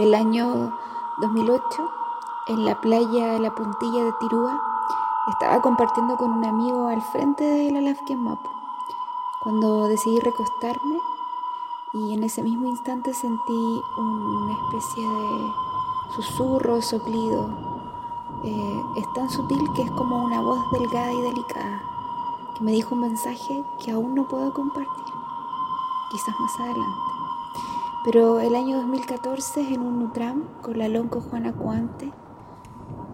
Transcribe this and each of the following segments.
El año 2008, en la playa la puntilla de Tirúa, estaba compartiendo con un amigo al frente de la Lafken Map. Cuando decidí recostarme y en ese mismo instante sentí una especie de susurro, soplido. Eh, es tan sutil que es como una voz delgada y delicada que me dijo un mensaje que aún no puedo compartir, quizás más adelante. Pero el año 2014, en un Nutram con la lonco Juana Cuante,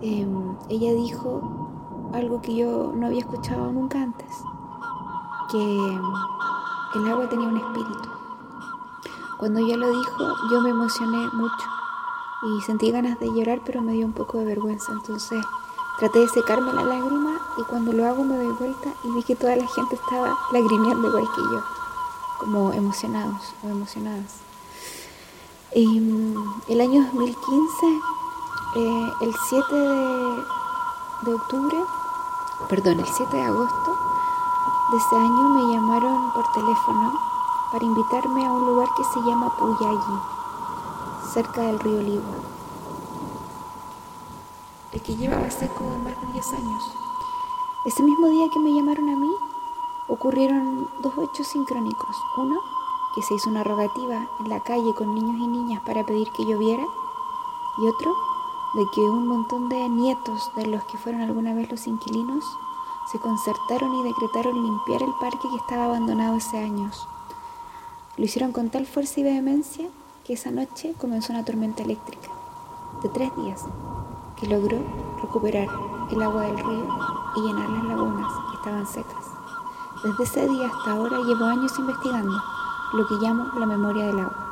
em, ella dijo algo que yo no había escuchado nunca antes, que el agua tenía un espíritu. Cuando ella lo dijo, yo me emocioné mucho y sentí ganas de llorar, pero me dio un poco de vergüenza. Entonces traté de secarme la lágrima y cuando lo hago me doy vuelta y vi que toda la gente estaba lagrimeando igual que yo, como emocionados o emocionadas. Mm, el año 2015, eh, el 7 de, octubre, perdón, el 7 de agosto de ese año me llamaron por teléfono para invitarme a un lugar que se llama Puyalli, cerca del río Ligua, el que lleva seco más de 10 años. Ese mismo día que me llamaron a mí, ocurrieron dos hechos sincrónicos. Uno, que se hizo una rogativa en la calle con niños y niñas para pedir que lloviera, y otro de que un montón de nietos de los que fueron alguna vez los inquilinos se concertaron y decretaron limpiar el parque que estaba abandonado hace años. Lo hicieron con tal fuerza y vehemencia que esa noche comenzó una tormenta eléctrica de tres días que logró recuperar el agua del río y llenar las lagunas que estaban secas. Desde ese día hasta ahora llevo años investigando lo que llamo la memoria del agua.